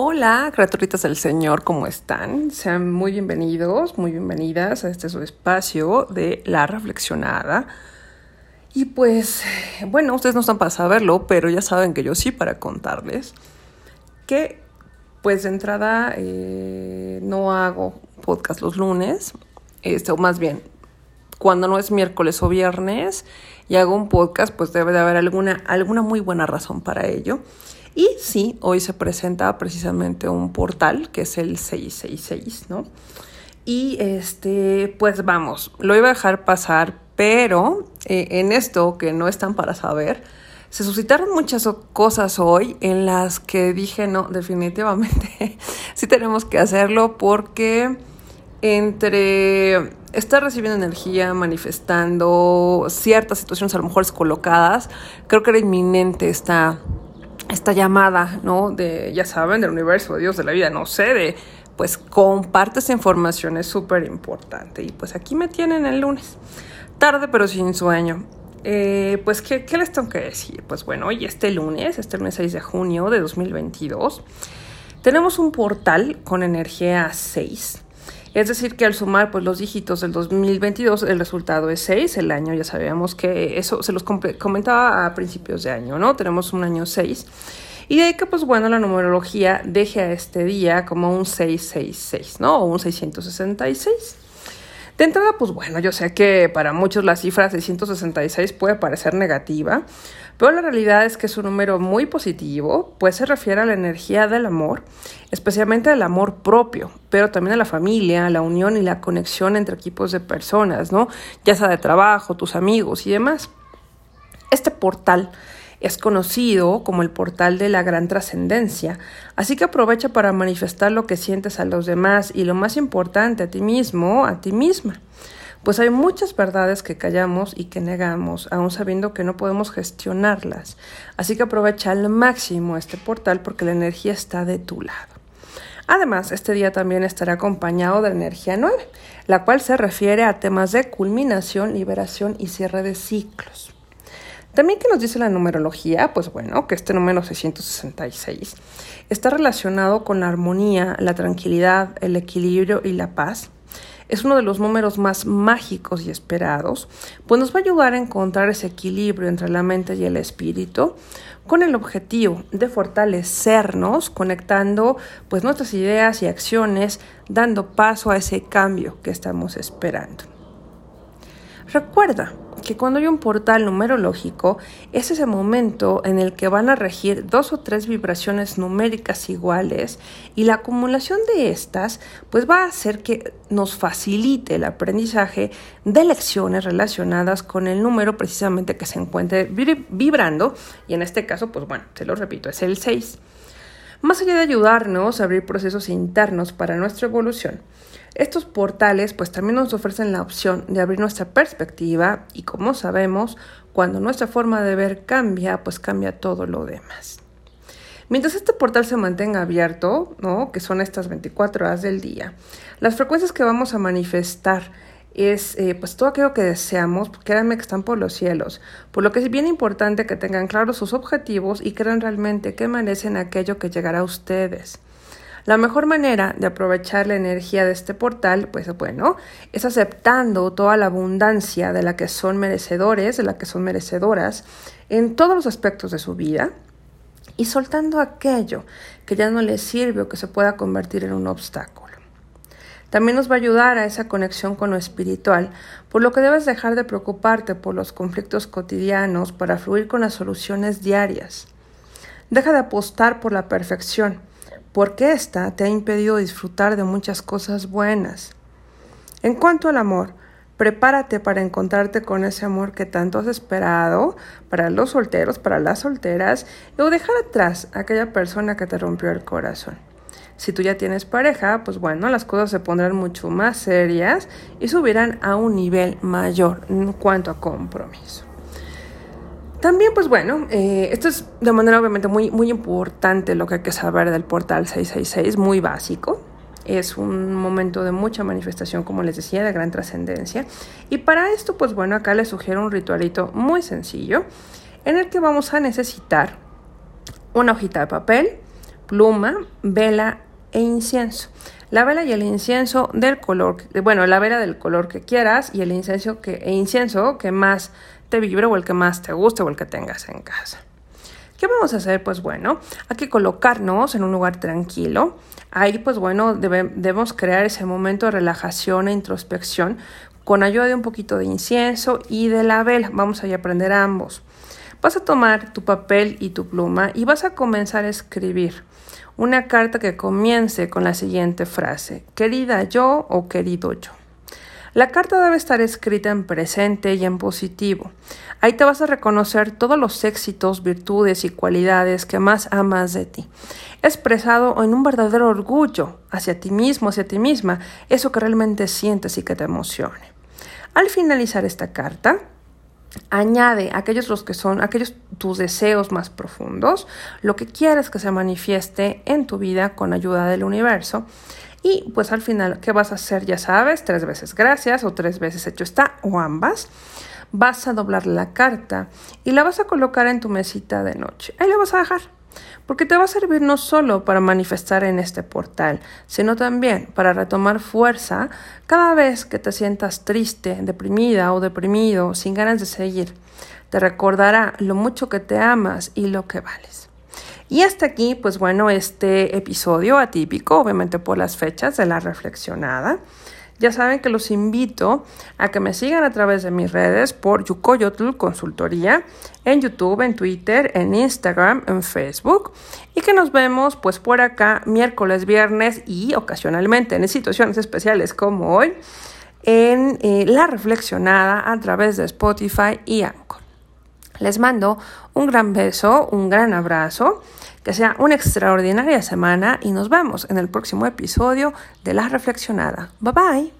Hola, criaturitas del Señor, ¿cómo están? Sean muy bienvenidos, muy bienvenidas a este su espacio de la reflexionada. Y pues, bueno, ustedes no están para saberlo, pero ya saben que yo sí para contarles que, pues de entrada, eh, no hago podcast los lunes, este, o más bien, cuando no es miércoles o viernes y hago un podcast, pues debe de haber alguna, alguna muy buena razón para ello. Y sí, hoy se presenta precisamente un portal que es el 666, ¿no? Y este, pues vamos, lo iba a dejar pasar, pero eh, en esto que no están para saber, se suscitaron muchas cosas hoy en las que dije, no, definitivamente sí tenemos que hacerlo porque entre estar recibiendo energía, manifestando ciertas situaciones a lo mejor colocadas, creo que era inminente esta esta llamada, ¿no? De, ya saben, del universo, de Dios, de la vida, no sé, de, pues comparte esa información, es súper importante. Y pues aquí me tienen el lunes, tarde pero sin sueño. Eh, pues, ¿qué, ¿qué, les tengo que decir? Pues bueno, hoy este lunes, este lunes 6 de junio de 2022, tenemos un portal con energía 6 es decir, que al sumar pues, los dígitos del 2022, el resultado es 6. El año ya sabíamos que eso se los comentaba a principios de año, ¿no? Tenemos un año 6. Y de ahí que, pues bueno, la numerología deje a este día como un 666, ¿no? O un 666. De entrada, pues bueno, yo sé que para muchos la cifra 666 puede parecer negativa, pero la realidad es que es un número muy positivo, pues se refiere a la energía del amor, especialmente al amor propio, pero también a la familia, a la unión y la conexión entre equipos de personas, ¿no? Ya sea de trabajo, tus amigos y demás. Este portal es conocido como el portal de la gran trascendencia, así que aprovecha para manifestar lo que sientes a los demás y lo más importante, a ti mismo, a ti misma. Pues hay muchas verdades que callamos y que negamos, aún sabiendo que no podemos gestionarlas. Así que aprovecha al máximo este portal porque la energía está de tu lado. Además, este día también estará acompañado de la energía 9, la cual se refiere a temas de culminación, liberación y cierre de ciclos. También que nos dice la numerología, pues bueno, que este número 666 está relacionado con la armonía, la tranquilidad, el equilibrio y la paz. Es uno de los números más mágicos y esperados, pues nos va a ayudar a encontrar ese equilibrio entre la mente y el espíritu, con el objetivo de fortalecernos, conectando pues nuestras ideas y acciones, dando paso a ese cambio que estamos esperando. Recuerda que cuando hay un portal numerológico es ese momento en el que van a regir dos o tres vibraciones numéricas iguales y la acumulación de estas pues va a hacer que nos facilite el aprendizaje de lecciones relacionadas con el número precisamente que se encuentre vibrando y en este caso pues bueno, te lo repito, es el 6. Más allá de ayudarnos a abrir procesos internos para nuestra evolución, estos portales pues también nos ofrecen la opción de abrir nuestra perspectiva y como sabemos, cuando nuestra forma de ver cambia, pues cambia todo lo demás. Mientras este portal se mantenga abierto, ¿no? que son estas 24 horas del día, las frecuencias que vamos a manifestar es eh, pues todo aquello que deseamos, créanme que están por los cielos, por lo que es bien importante que tengan claros sus objetivos y crean realmente que merecen aquello que llegará a ustedes. La mejor manera de aprovechar la energía de este portal, pues bueno, es aceptando toda la abundancia de la que son merecedores, de la que son merecedoras en todos los aspectos de su vida y soltando aquello que ya no les sirve o que se pueda convertir en un obstáculo. También nos va a ayudar a esa conexión con lo espiritual, por lo que debes dejar de preocuparte por los conflictos cotidianos para fluir con las soluciones diarias. Deja de apostar por la perfección porque ésta te ha impedido disfrutar de muchas cosas buenas. En cuanto al amor, prepárate para encontrarte con ese amor que tanto has esperado para los solteros, para las solteras, o dejar atrás a aquella persona que te rompió el corazón. Si tú ya tienes pareja, pues bueno, las cosas se pondrán mucho más serias y subirán a un nivel mayor en cuanto a compromiso. También, pues bueno, eh, esto es de manera obviamente muy, muy importante lo que hay que saber del portal 666, muy básico. Es un momento de mucha manifestación, como les decía, de gran trascendencia. Y para esto, pues bueno, acá les sugiero un ritualito muy sencillo en el que vamos a necesitar una hojita de papel, pluma, vela e incienso. La vela y el incienso del color, bueno, la vela del color que quieras y el incienso que, e incienso que más te vibre o el que más te guste o el que tengas en casa. ¿Qué vamos a hacer? Pues bueno, hay que colocarnos en un lugar tranquilo. Ahí, pues bueno, debemos crear ese momento de relajación e introspección con ayuda de un poquito de incienso y de la vela. Vamos a aprender ambos. Vas a tomar tu papel y tu pluma y vas a comenzar a escribir una carta que comience con la siguiente frase, querida yo o querido yo. La carta debe estar escrita en presente y en positivo. Ahí te vas a reconocer todos los éxitos, virtudes y cualidades que más amas de ti, expresado en un verdadero orgullo hacia ti mismo, hacia ti misma, eso que realmente sientes y que te emocione. Al finalizar esta carta, añade aquellos los que son aquellos tus deseos más profundos, lo que quieres que se manifieste en tu vida con ayuda del universo. Y pues al final, ¿qué vas a hacer? Ya sabes, tres veces gracias o tres veces hecho está o ambas. Vas a doblar la carta y la vas a colocar en tu mesita de noche. Ahí la vas a dejar porque te va a servir no solo para manifestar en este portal, sino también para retomar fuerza cada vez que te sientas triste, deprimida o deprimido, sin ganas de seguir. Te recordará lo mucho que te amas y lo que vales. Y hasta aquí, pues bueno, este episodio atípico, obviamente por las fechas de la reflexionada. Ya saben que los invito a que me sigan a través de mis redes por Yukoyotl Consultoría, en YouTube, en Twitter, en Instagram, en Facebook y que nos vemos pues por acá miércoles, viernes y ocasionalmente en situaciones especiales como hoy en eh, La Reflexionada a través de Spotify y Anchor. Les mando un gran beso, un gran abrazo, que sea una extraordinaria semana y nos vemos en el próximo episodio de La Reflexionada. Bye bye.